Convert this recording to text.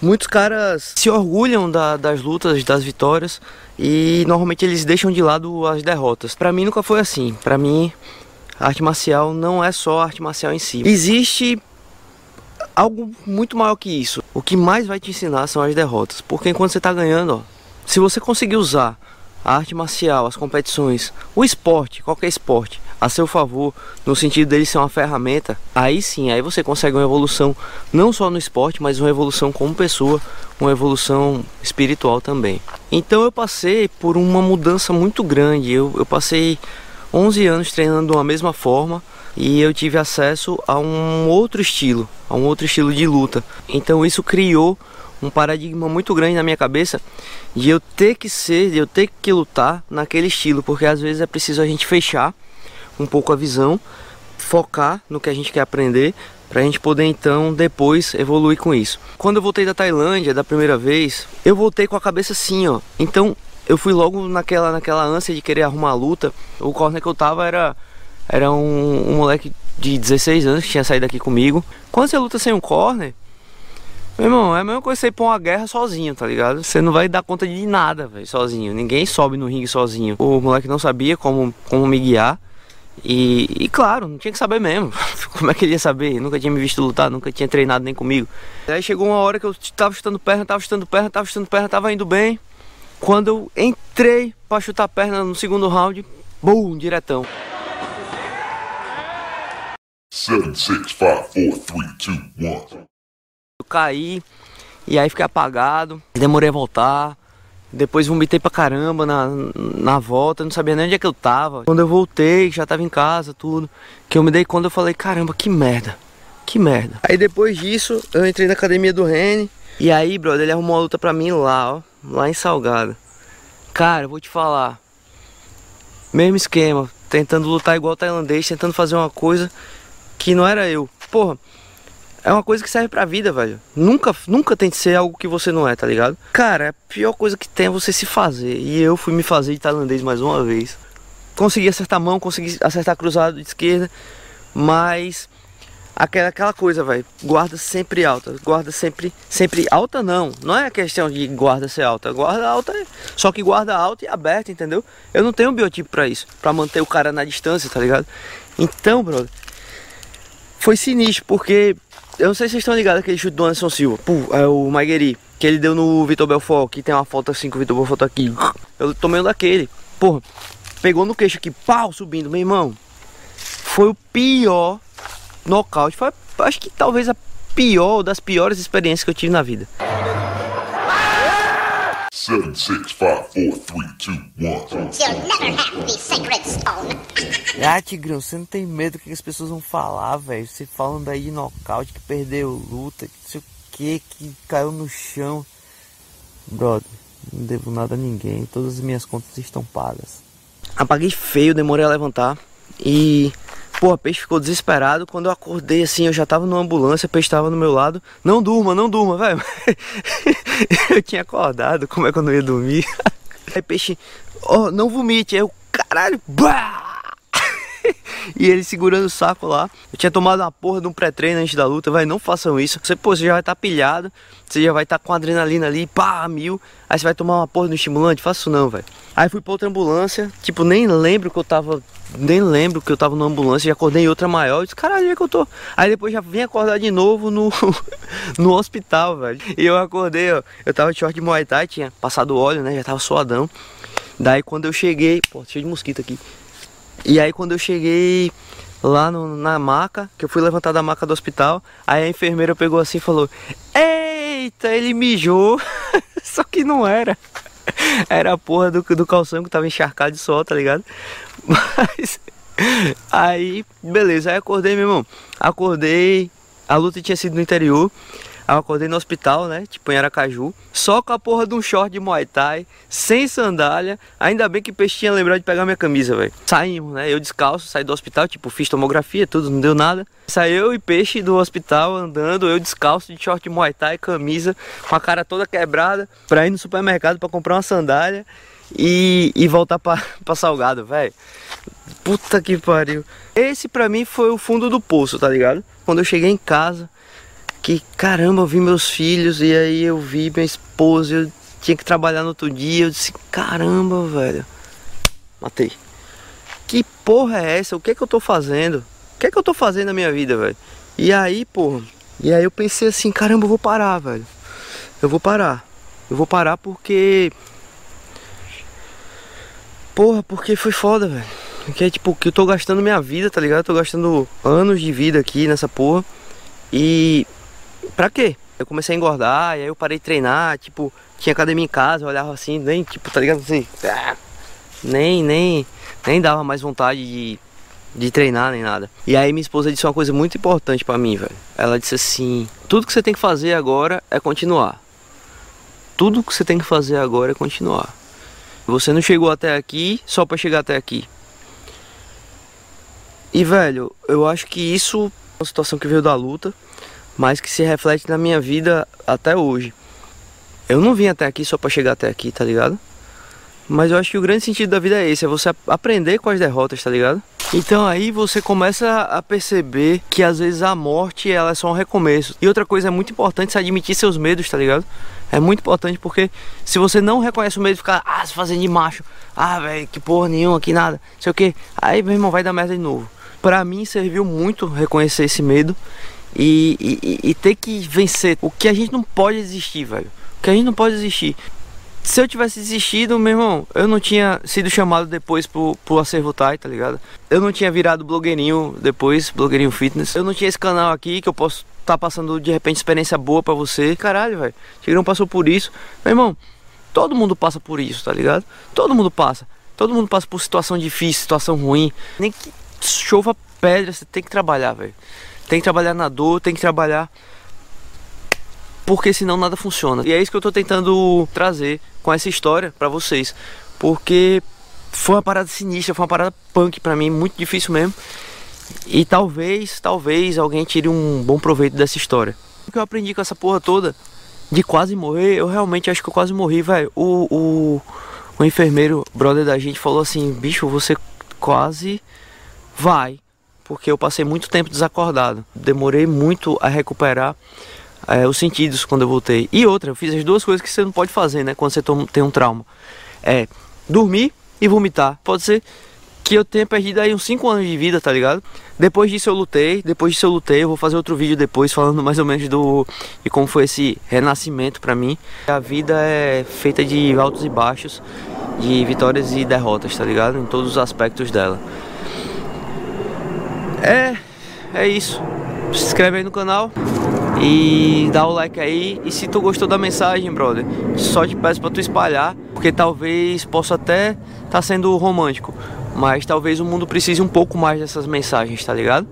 Muitos caras se orgulham da, das lutas, das vitórias e normalmente eles deixam de lado as derrotas. Para mim nunca foi assim. Para mim, a arte marcial não é só a arte marcial em si. Existe algo muito maior que isso. O que mais vai te ensinar são as derrotas. Porque enquanto você está ganhando, ó, se você conseguir usar a arte marcial, as competições, o esporte, qualquer esporte, a seu favor, no sentido dele ser uma ferramenta, aí sim, aí você consegue uma evolução não só no esporte, mas uma evolução como pessoa, uma evolução espiritual também. Então eu passei por uma mudança muito grande. Eu, eu passei 11 anos treinando de uma mesma forma e eu tive acesso a um outro estilo, a um outro estilo de luta. Então isso criou um paradigma muito grande na minha cabeça de eu ter que ser, de eu ter que lutar naquele estilo, porque às vezes é preciso a gente fechar um pouco a visão, focar no que a gente quer aprender, para a gente poder então depois evoluir com isso. Quando eu voltei da Tailândia da primeira vez, eu voltei com a cabeça assim, ó. Então eu fui logo naquela naquela ânsia de querer arrumar a luta. O corner que eu tava era era um, um moleque de 16 anos que tinha saído aqui comigo. Quando você luta sem um corner, meu irmão, é a mesma coisa você pôr uma guerra sozinho, tá ligado? Você não vai dar conta de nada, velho, sozinho. Ninguém sobe no ringue sozinho. O moleque não sabia como, como me guiar. E, e, claro, não tinha que saber mesmo. Como é que ele ia saber? Nunca tinha me visto lutar, nunca tinha treinado nem comigo. Aí chegou uma hora que eu tava chutando perna, tava chutando perna, tava chutando perna, tava indo bem. Quando eu entrei pra chutar perna no segundo round, bum, diretão. 7, 6, 5, 4, 3, 2, 1. Eu caí e aí fiquei apagado, demorei a voltar. Depois vomitei pra caramba na, na volta, não sabia nem onde é que eu tava. Quando eu voltei, já tava em casa, tudo. Que eu me dei conta, eu falei, caramba, que merda. Que merda. Aí depois disso, eu entrei na academia do Rene. E aí, brother, ele arrumou uma luta pra mim lá, ó. Lá em Salgado. Cara, vou te falar. Mesmo esquema. Tentando lutar igual tailandês, tentando fazer uma coisa que não era eu. Porra, é uma coisa que serve pra vida, velho. Nunca, nunca tente ser algo que você não é, tá ligado? Cara, a pior coisa que tem é você se fazer. E eu fui me fazer de tailandês mais uma vez. Consegui acertar a mão, consegui acertar cruzado de esquerda. Mas aquela, aquela coisa, velho. Guarda sempre alta. Guarda sempre. Sempre alta não. Não é questão de guarda ser alta. Guarda alta é. Só que guarda alta e aberta, entendeu? Eu não tenho um biotipo pra isso. Pra manter o cara na distância, tá ligado? Então, brother. Foi sinistro, porque eu não sei se vocês estão ligados aquele chute do Anderson Silva. Pô, é o Magueri. Que ele deu no Vitor Belfort. Que tem uma foto assim com o Vitor Belfort aqui. Eu tomei um daquele. Porra, pegou no queixo aqui, pau, subindo, meu irmão. Foi o pior nocaute. Foi, acho que talvez a pior, das piores experiências que eu tive na vida. 7, 6, 5, 4, 3, 2, 1. You'll never have the sacred stone. ah, Tigrão, você não tem medo do que as pessoas vão falar, velho? Você falando aí de nocaute, que perdeu luta, que não sei o que, que caiu no chão. Brother, não devo nada a ninguém, todas as minhas contas estão pagas. Apaguei feio, demorei a levantar e O peixe ficou desesperado. Quando eu acordei assim, eu já tava numa ambulância, peixe tava no meu lado. Não durma, não durma, velho. eu tinha acordado, como é que eu não ia dormir? Aí peixe, oh, não vomite. Aí eu, caralho, bah! E ele segurando o saco lá. Eu tinha tomado uma porra de um pré-treino antes da luta, vai, não façam isso. Você, pô, você já vai estar tá pilhado, você já vai estar tá com adrenalina ali, pá, mil. Aí você vai tomar uma porra no estimulante, faça isso não, velho. Aí fui pra outra ambulância, tipo, nem lembro que eu tava. Nem lembro que eu tava numa ambulância, já acordei em outra maior. Eu disse, caralho, é que eu tô? Aí depois já vim acordar de novo no, no hospital, velho. E eu acordei, ó. Eu tava de short de Muay Thai, tinha passado óleo, né? Já tava suadão. Daí quando eu cheguei, pô, cheio de mosquito aqui. E aí quando eu cheguei lá no, na maca, que eu fui levantar da maca do hospital, aí a enfermeira pegou assim e falou: Eita, ele mijou! Só que não era. Era a porra do, do calção que tava encharcado de sol, tá ligado? Mas aí, beleza, aí acordei, meu irmão. Acordei, a luta tinha sido no interior. Aí eu acordei no hospital, né? Tipo em Aracaju. Só com a porra de um short de Muay Thai, sem sandália. Ainda bem que peixe tinha lembrado de pegar minha camisa, velho. Saímos, né? Eu descalço, saí do hospital, tipo, fiz tomografia, tudo, não deu nada. Saiu e peixe do hospital andando, eu descalço de short de Muay Thai, camisa, com a cara toda quebrada, pra ir no supermercado pra comprar uma sandália e, e voltar pra, pra Salgado, velho. Puta que pariu. Esse pra mim foi o fundo do poço, tá ligado? Quando eu cheguei em casa, que caramba, eu vi meus filhos e aí eu vi minha esposa, eu tinha que trabalhar no outro dia, eu disse, caramba, velho. Matei. Que porra é essa? O que é que eu tô fazendo? O que é que eu tô fazendo na minha vida, velho? E aí, porra, e aí eu pensei assim, caramba, eu vou parar, velho. Eu vou parar. Eu vou parar porque Porra, porque foi foda, velho. Porque é tipo, que eu tô gastando minha vida, tá ligado? Eu tô gastando anos de vida aqui nessa porra. E pra quê? Eu comecei a engordar, e aí eu parei de treinar, tipo, tinha academia em casa, eu olhava assim, nem, tipo, tá ligado? Assim, ah, nem, nem, nem dava mais vontade de, de treinar nem nada. E aí minha esposa disse uma coisa muito importante para mim, velho. Ela disse assim: tudo que você tem que fazer agora é continuar. Tudo que você tem que fazer agora é continuar. Você não chegou até aqui só para chegar até aqui. E velho, eu acho que isso é uma situação que veio da luta mas que se reflete na minha vida até hoje. Eu não vim até aqui só para chegar até aqui, tá ligado? Mas eu acho que o grande sentido da vida é esse, é você aprender com as derrotas, tá ligado? Então aí você começa a perceber que às vezes a morte ela é só um recomeço. E outra coisa é muito importante se admitir seus medos, tá ligado? É muito importante porque se você não reconhece o medo, ficar ah, se fazendo de macho, ah, velho, que porra nenhuma, que nada, sei o que, aí meu irmão vai dar merda de novo. Pra mim serviu muito reconhecer esse medo e, e, e, ter que vencer. O que a gente não pode desistir, velho. O que a gente não pode desistir. Se eu tivesse desistido, meu irmão, eu não tinha sido chamado depois pro, pro acervo Tai, tá ligado? Eu não tinha virado blogueirinho depois, blogueirinho fitness. Eu não tinha esse canal aqui que eu posso estar tá passando de repente experiência boa para você. Caralho, velho. Tigrão passou por isso. Meu irmão, todo mundo passa por isso, tá ligado? Todo mundo passa. Todo mundo passa por situação difícil, situação ruim. Nem que chova pedra, você tem que trabalhar, velho. Tem que trabalhar na dor, tem que trabalhar porque senão nada funciona. E é isso que eu tô tentando trazer com essa história para vocês, porque foi uma parada sinistra, foi uma parada punk para mim, muito difícil mesmo. E talvez, talvez alguém tire um bom proveito dessa história. O que eu aprendi com essa porra toda de quase morrer, eu realmente acho que eu quase morri, velho. O, o, o enfermeiro, brother da gente, falou assim: bicho, você quase vai porque eu passei muito tempo desacordado. Demorei muito a recuperar é, os sentidos quando eu voltei. E outra, eu fiz as duas coisas que você não pode fazer, né? Quando você tem um trauma. É dormir e vomitar. Pode ser que eu tenha perdido aí uns 5 anos de vida, tá ligado? Depois disso eu lutei, depois disso eu lutei, eu vou fazer outro vídeo depois falando mais ou menos do de como foi esse renascimento para mim. A vida é feita de altos e baixos, de vitórias e derrotas, tá ligado? Em todos os aspectos dela. É, é isso. Se inscreve aí no canal e dá o like aí. E se tu gostou da mensagem, brother, só te peço pra tu espalhar, porque talvez possa até estar tá sendo romântico, mas talvez o mundo precise um pouco mais dessas mensagens, tá ligado?